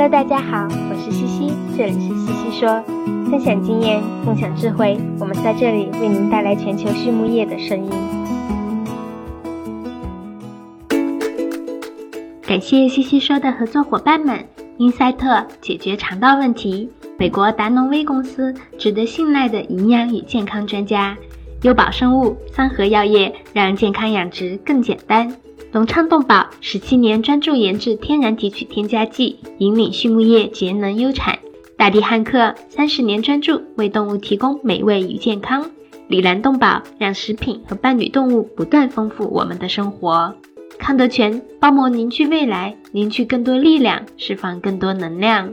Hello，大家好，我是西西，这里是西西说，分享经验，共享智慧，我们在这里为您带来全球畜牧业的声音。感谢西西说的合作伙伴们：英赛特解决肠道问题，美国达农威公司值得信赖的营养与健康专家，优宝生物、三和药业让健康养殖更简单。隆昌动宝十七年专注研制天然提取添加剂，引领畜牧业节能优产。大地汉克三十年专注为动物提供美味与健康。里兰动宝让食品和伴侣动物不断丰富我们的生活。康德全包膜凝聚未来，凝聚更多力量，释放更多能量。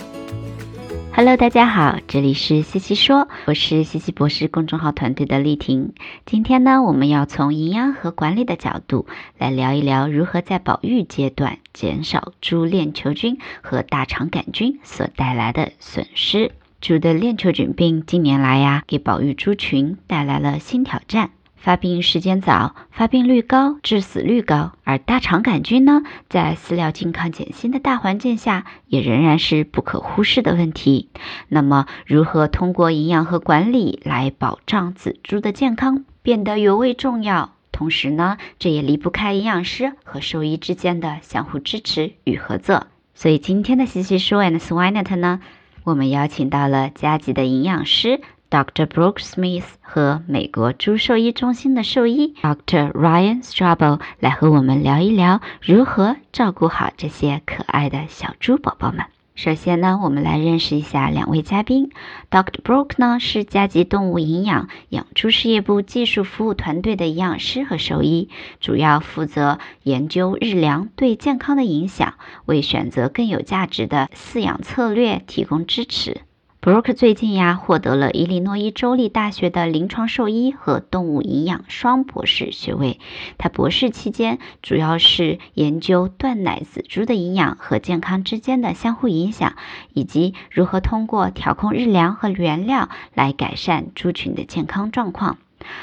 Hello，大家好，这里是西西说，我是西西博士公众号团队的丽婷。今天呢，我们要从营养和管理的角度来聊一聊如何在保育阶段减少猪链球菌和大肠杆菌所带来的损失。猪的链球菌病近年来呀，给保育猪群带来了新挑战。发病时间早，发病率高，致死率高。而大肠杆菌呢，在饲料健康减薪的大环境下，也仍然是不可忽视的问题。那么，如何通过营养和管理来保障仔猪的健康，变得尤为重要。同时呢，这也离不开营养师和兽医之间的相互支持与合作。所以，今天的西西说 and Swinet 呢，我们邀请到了加急的营养师。Dr. Brooke Smith 和美国猪兽医中心的兽医 Dr. Ryan Strabo 来和我们聊一聊如何照顾好这些可爱的小猪宝宝们。首先呢，我们来认识一下两位嘉宾。Dr. Brooke 呢是加吉动物营养养猪事业部技术服务团队的营养师和兽医，主要负责研究日粮对健康的影响，为选择更有价值的饲养策略提供支持。Brooke 最近呀获得了伊利诺伊州立大学的临床兽医和动物营养双博士学位。他博士期间主要是研究断奶仔猪的营养和健康之间的相互影响，以及如何通过调控日粮和原料来改善猪群的健康状况。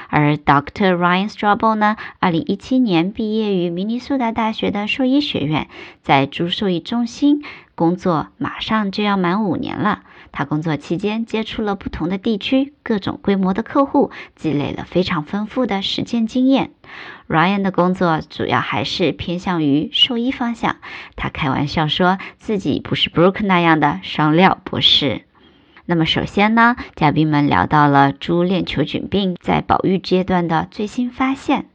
而 Dr. Ryan Strabo 呢，二零一七年毕业于明尼苏达大学的兽医学院，在猪兽医中心工作，马上就要满五年了。他工作期间接触了不同的地区、各种规模的客户，积累了非常丰富的实践经验。Ryan 的工作主要还是偏向于兽医方向。他开玩笑说自己不是 Brooke 那样的双料博士。那么首先呢，嘉宾们聊到了猪链球菌病在保育阶段的最新发现。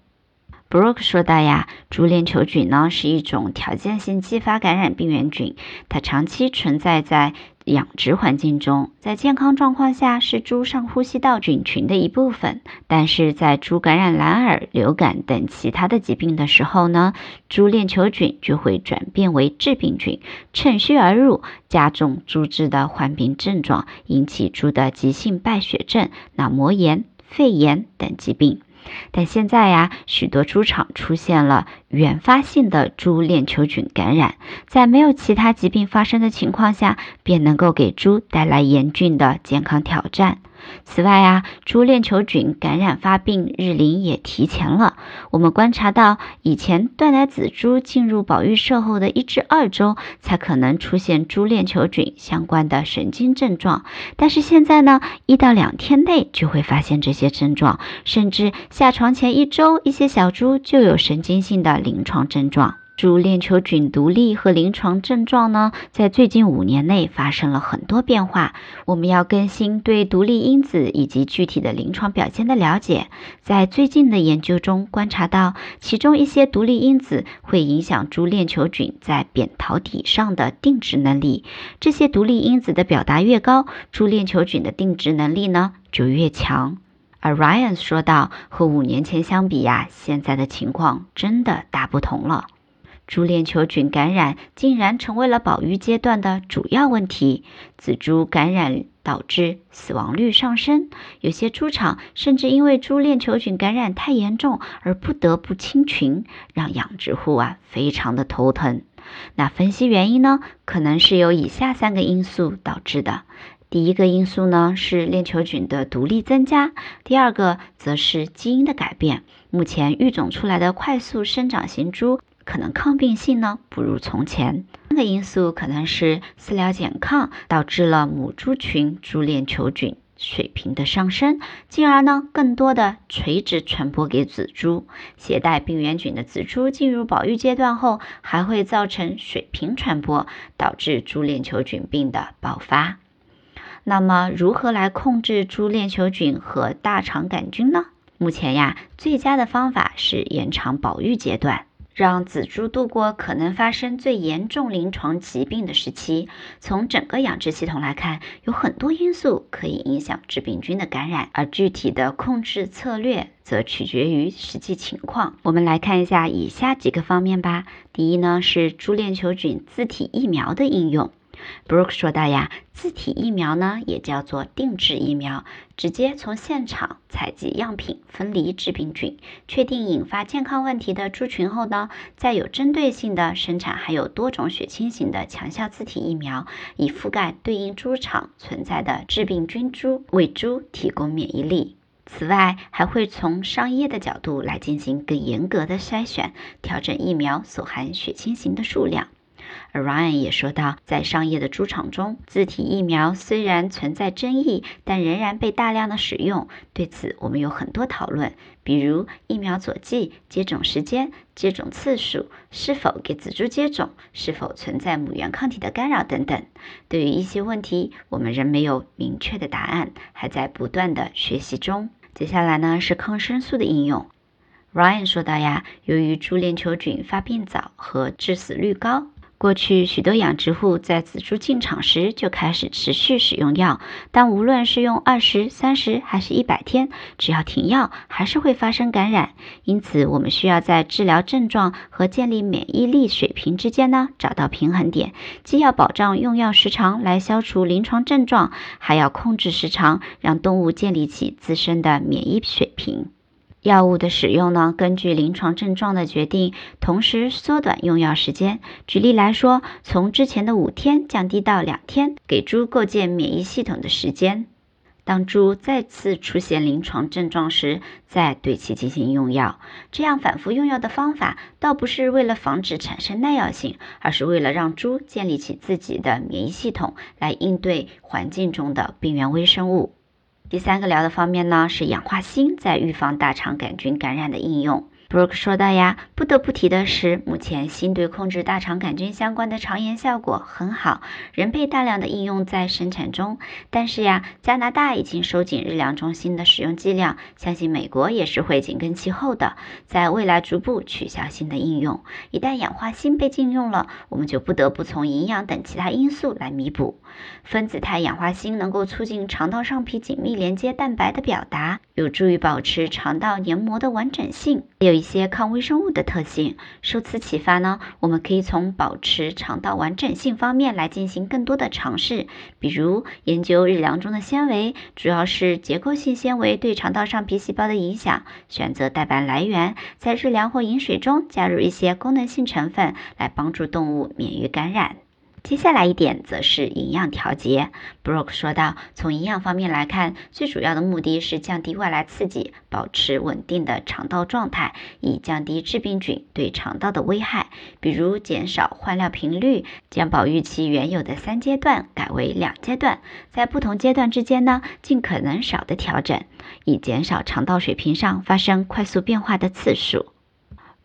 Brooke 说道呀，猪链球菌呢是一种条件性继发感染病原菌，它长期存在在养殖环境中，在健康状况下是猪上呼吸道菌群的一部分，但是在猪感染蓝耳、流感等其他的疾病的时候呢，猪链球菌就会转变为致病菌，趁虚而入，加重猪只的患病症状，引起猪的急性败血症、脑膜炎、肺炎等疾病。但现在呀，许多猪场出现了原发性的猪链球菌感染，在没有其他疾病发生的情况下，便能够给猪带来严峻的健康挑战。此外啊，猪链球菌感染发病日龄也提前了。我们观察到，以前断奶仔猪进入保育舍后的一至二周才可能出现猪链球菌相关的神经症状，但是现在呢，一到两天内就会发现这些症状，甚至下床前一周，一些小猪就有神经性的临床症状。猪链球菌独立和临床症状呢，在最近五年内发生了很多变化。我们要更新对独立因子以及具体的临床表现的了解。在最近的研究中观察到，其中一些独立因子会影响猪链球菌在扁桃体上的定植能力。这些独立因子的表达越高，猪链球菌的定植能力呢就越强。而 Ryan 说道：“和五年前相比呀，现在的情况真的大不同了。猪链球菌感染竟然成为了保育阶段的主要问题，仔猪感染导致死亡率上升，有些猪场甚至因为猪链球菌感染太严重而不得不清群，让养殖户啊非常的头疼。那分析原因呢，可能是由以下三个因素导致的。”第一个因素呢是链球菌的毒力增加，第二个则是基因的改变。目前育种出来的快速生长型猪可能抗病性呢不如从前。三个因素可能是饲料减抗导致了母猪群猪链球菌水平的上升，进而呢更多的垂直传播给仔猪。携带病原菌的仔猪进入保育阶段后，还会造成水平传播，导致猪链球菌病的爆发。那么，如何来控制猪链球菌和大肠杆菌呢？目前呀，最佳的方法是延长保育阶段，让仔猪度过可能发生最严重临床疾病的时期。从整个养殖系统来看，有很多因素可以影响致病菌的感染，而具体的控制策略则取决于实际情况。我们来看一下以下几个方面吧。第一呢，是猪链球菌自体疫苗的应用。Brooke 说道呀，自体疫苗呢也叫做定制疫苗，直接从现场采集样品，分离致病菌，确定引发健康问题的猪群后呢，再有针对性的生产含有多种血清型的强效自体疫苗，以覆盖对应猪场存在的致病菌株，为猪提供免疫力。此外，还会从商业的角度来进行更严格的筛选，调整疫苗所含血清型的数量。而 Ryan 也说到，在商业的猪场中，自体疫苗虽然存在争议，但仍然被大量的使用。对此，我们有很多讨论，比如疫苗佐剂、接种时间、接种次数、是否给仔猪接种、是否存在母源抗体的干扰等等。对于一些问题，我们仍没有明确的答案，还在不断的学习中。接下来呢，是抗生素的应用。Ryan 说到呀，由于猪链球菌发病早和致死率高。过去许多养殖户在仔猪进场时就开始持续使用药，但无论是用二十三十还是一百天，只要停药，还是会发生感染。因此，我们需要在治疗症状和建立免疫力水平之间呢找到平衡点，既要保障用药时长来消除临床症状，还要控制时长，让动物建立起自身的免疫水平。药物的使用呢，根据临床症状的决定，同时缩短用药时间。举例来说，从之前的五天降低到两天，给猪构建免疫系统的时间。当猪再次出现临床症状时，再对其进行用药。这样反复用药的方法，倒不是为了防止产生耐药性，而是为了让猪建立起自己的免疫系统，来应对环境中的病原微生物。第三个聊的方面呢，是氧化锌在预防大肠杆菌感染的应用。Brooke 说到呀，不得不提的是，目前锌对控制大肠杆菌相关的肠炎效果很好，仍被大量的应用在生产中。但是呀，加拿大已经收紧日粮中锌的使用剂量，相信美国也是会紧跟其后的，在未来逐步取消锌的应用。一旦氧化锌被禁用了，我们就不得不从营养等其他因素来弥补。分子态氧化锌能够促进肠道上皮紧密连接蛋白的表达，有助于保持肠道黏膜的完整性。有一些抗微生物的特性。受此启发呢，我们可以从保持肠道完整性方面来进行更多的尝试，比如研究日粮中的纤维，主要是结构性纤维对肠道上皮细胞的影响。选择代白来源，在日粮或饮水中加入一些功能性成分，来帮助动物免于感染。接下来一点则是营养调节。Brooke 说道：“从营养方面来看，最主要的目的是降低外来刺激，保持稳定的肠道状态，以降低致病菌对肠道的危害。比如减少换料频率，将保育期原有的三阶段改为两阶段，在不同阶段之间呢，尽可能少的调整，以减少肠道水平上发生快速变化的次数。”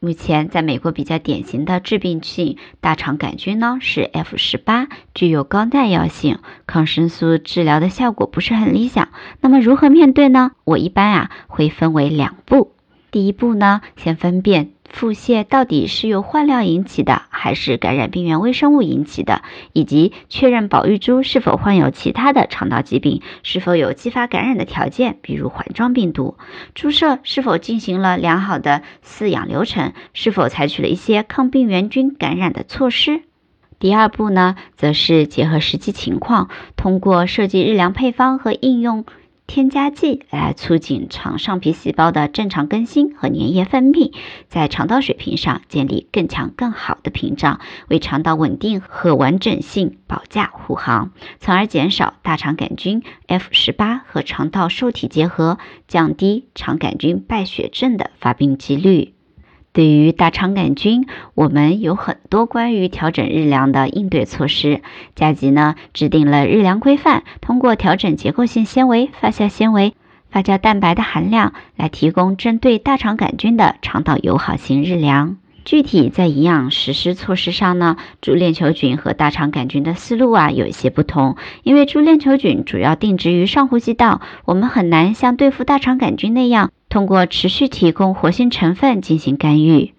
目前，在美国比较典型的致病性大肠杆菌呢是 F 十八，具有高耐药性，抗生素治疗的效果不是很理想。那么如何面对呢？我一般啊会分为两步。第一步呢，先分辨腹泻到底是由换料引起的，还是感染病原微生物引起的，以及确认保育猪是否患有其他的肠道疾病，是否有继发感染的条件，比如环状病毒。注射是否进行了良好的饲养流程，是否采取了一些抗病原菌感染的措施。第二步呢，则是结合实际情况，通过设计日粮配方和应用。添加剂来促进肠上皮细胞的正常更新和粘液分泌，在肠道水平上建立更强更好的屏障，为肠道稳定和完整性保驾护航，从而减少大肠杆菌 F 十八和肠道受体结合，降低肠杆菌败血症的发病几率。对于大肠杆菌，我们有很多关于调整日粮的应对措施。加急呢制定了日粮规范，通过调整结构性纤维、发酵纤维、发酵蛋白的含量，来提供针对大肠杆菌的肠道友好型日粮。具体在营养实施措施上呢，猪链球菌和大肠杆菌的思路啊有一些不同。因为猪链球菌主要定植于上呼吸道，我们很难像对付大肠杆菌那样，通过持续提供活性成分进行干预。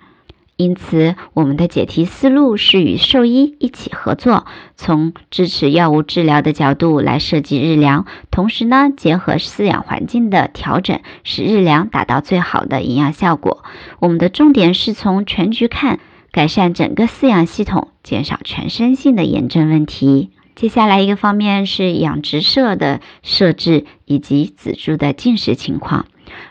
因此，我们的解题思路是与兽医一起合作，从支持药物治疗的角度来设计日粮，同时呢，结合饲养环境的调整，使日粮达到最好的营养效果。我们的重点是从全局看，改善整个饲养系统，减少全身性的炎症问题。接下来一个方面是养殖舍的设置以及仔猪的进食情况。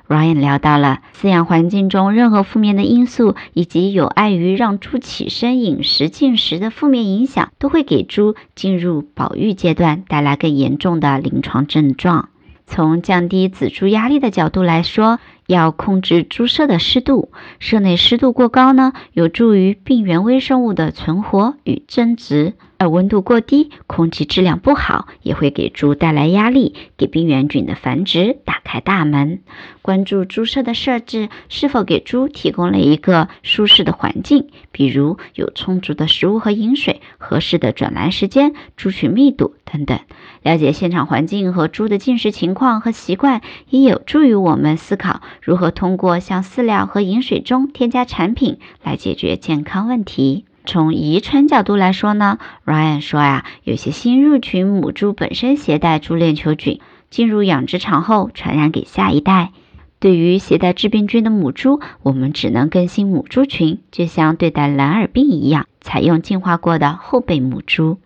Ryan 聊到了饲养环境中任何负面的因素，以及有碍于让猪起身饮食进食的负面影响，都会给猪进入保育阶段带来更严重的临床症状。从降低仔猪压力的角度来说，要控制猪舍的湿度，舍内湿度过高呢，有助于病原微生物的存活与增殖；而温度过低，空气质量不好，也会给猪带来压力，给病原菌的繁殖打开大门。关注猪舍的设置是否给猪提供了一个舒适的环境，比如有充足的食物和饮水、合适的转栏时间、猪群密度等等。了解现场环境和猪的进食情况和习惯，也有助于我们思考。如何通过向饲料和饮水中添加产品来解决健康问题？从遗传角度来说呢，Ryan 说呀，有些新入群母猪本身携带猪链球菌，进入养殖场后传染给下一代。对于携带致病菌的母猪，我们只能更新母猪群，就像对待蓝耳病一样，采用进化过的后备母猪。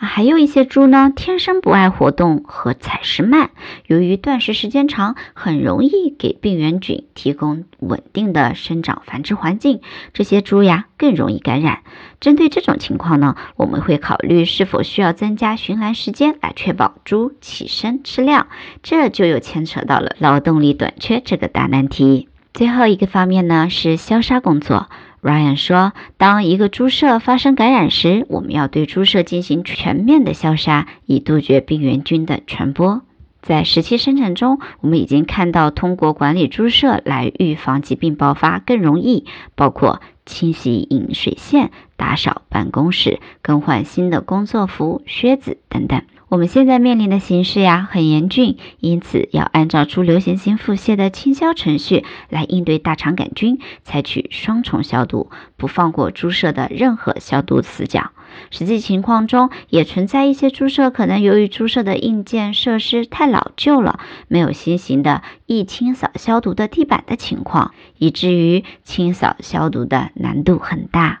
还有一些猪呢，天生不爱活动和采食慢，由于断食时间长，很容易给病原菌提供稳定的生长繁殖环境，这些猪呀更容易感染。针对这种情况呢，我们会考虑是否需要增加巡栏时间来确保猪起身吃料，这就又牵扯到了劳动力短缺这个大难题。最后一个方面呢是消杀工作。Ryan 说：“当一个猪舍发生感染时，我们要对猪舍进行全面的消杀，以杜绝病原菌的传播。在实际生产中，我们已经看到通过管理猪舍来预防疾病爆发更容易，包括清洗饮水线、打扫办公室、更换新的工作服、靴子等等。”我们现在面临的形势呀很严峻，因此要按照猪流行性腹泻的清消程序来应对大肠杆菌，采取双重消毒，不放过猪舍的任何消毒死角。实际情况中也存在一些猪舍可能由于猪舍的硬件设施太老旧了，没有新型的易清扫消毒的地板的情况，以至于清扫消毒的难度很大。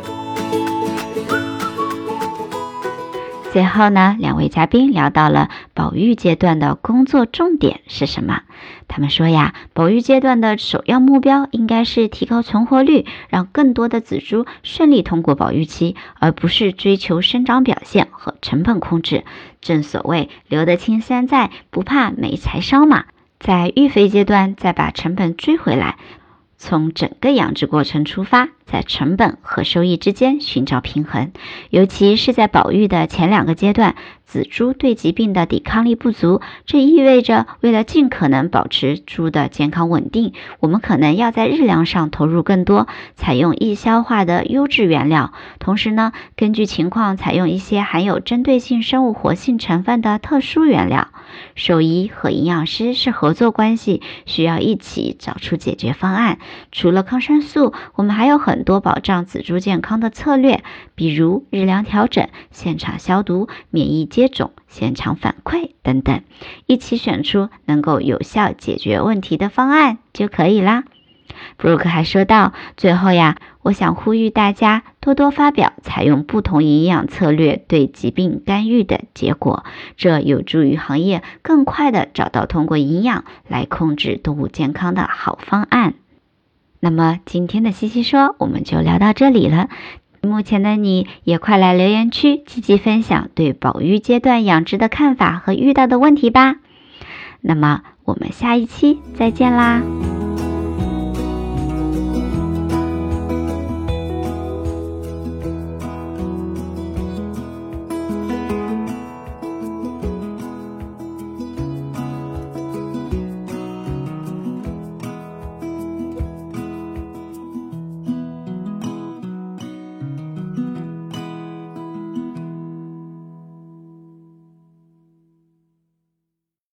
最后呢，两位嘉宾聊到了保育阶段的工作重点是什么？他们说呀，保育阶段的首要目标应该是提高存活率，让更多的仔猪顺利通过保育期，而不是追求生长表现和成本控制。正所谓留得青山在，不怕没柴烧嘛。在育肥阶段再把成本追回来。从整个养殖过程出发，在成本和收益之间寻找平衡，尤其是在保育的前两个阶段，仔猪对疾病的抵抗力不足，这意味着为了尽可能保持猪的健康稳定，我们可能要在日粮上投入更多，采用易消化的优质原料，同时呢，根据情况采用一些含有针对性生物活性成分的特殊原料。兽医和营养师是合作关系，需要一起找出解决方案。除了抗生素，我们还有很多保障仔猪健康的策略，比如日粮调整、现场消毒、免疫接种、现场反馈等等，一起选出能够有效解决问题的方案就可以啦。布鲁克还说到，最后呀，我想呼吁大家多多发表采用不同营养策略对疾病干预的结果，这有助于行业更快的找到通过营养来控制动物健康的好方案。那么今天的西西说我们就聊到这里了。目前的你也快来留言区积极分享对保育阶段养殖的看法和遇到的问题吧。那么我们下一期再见啦。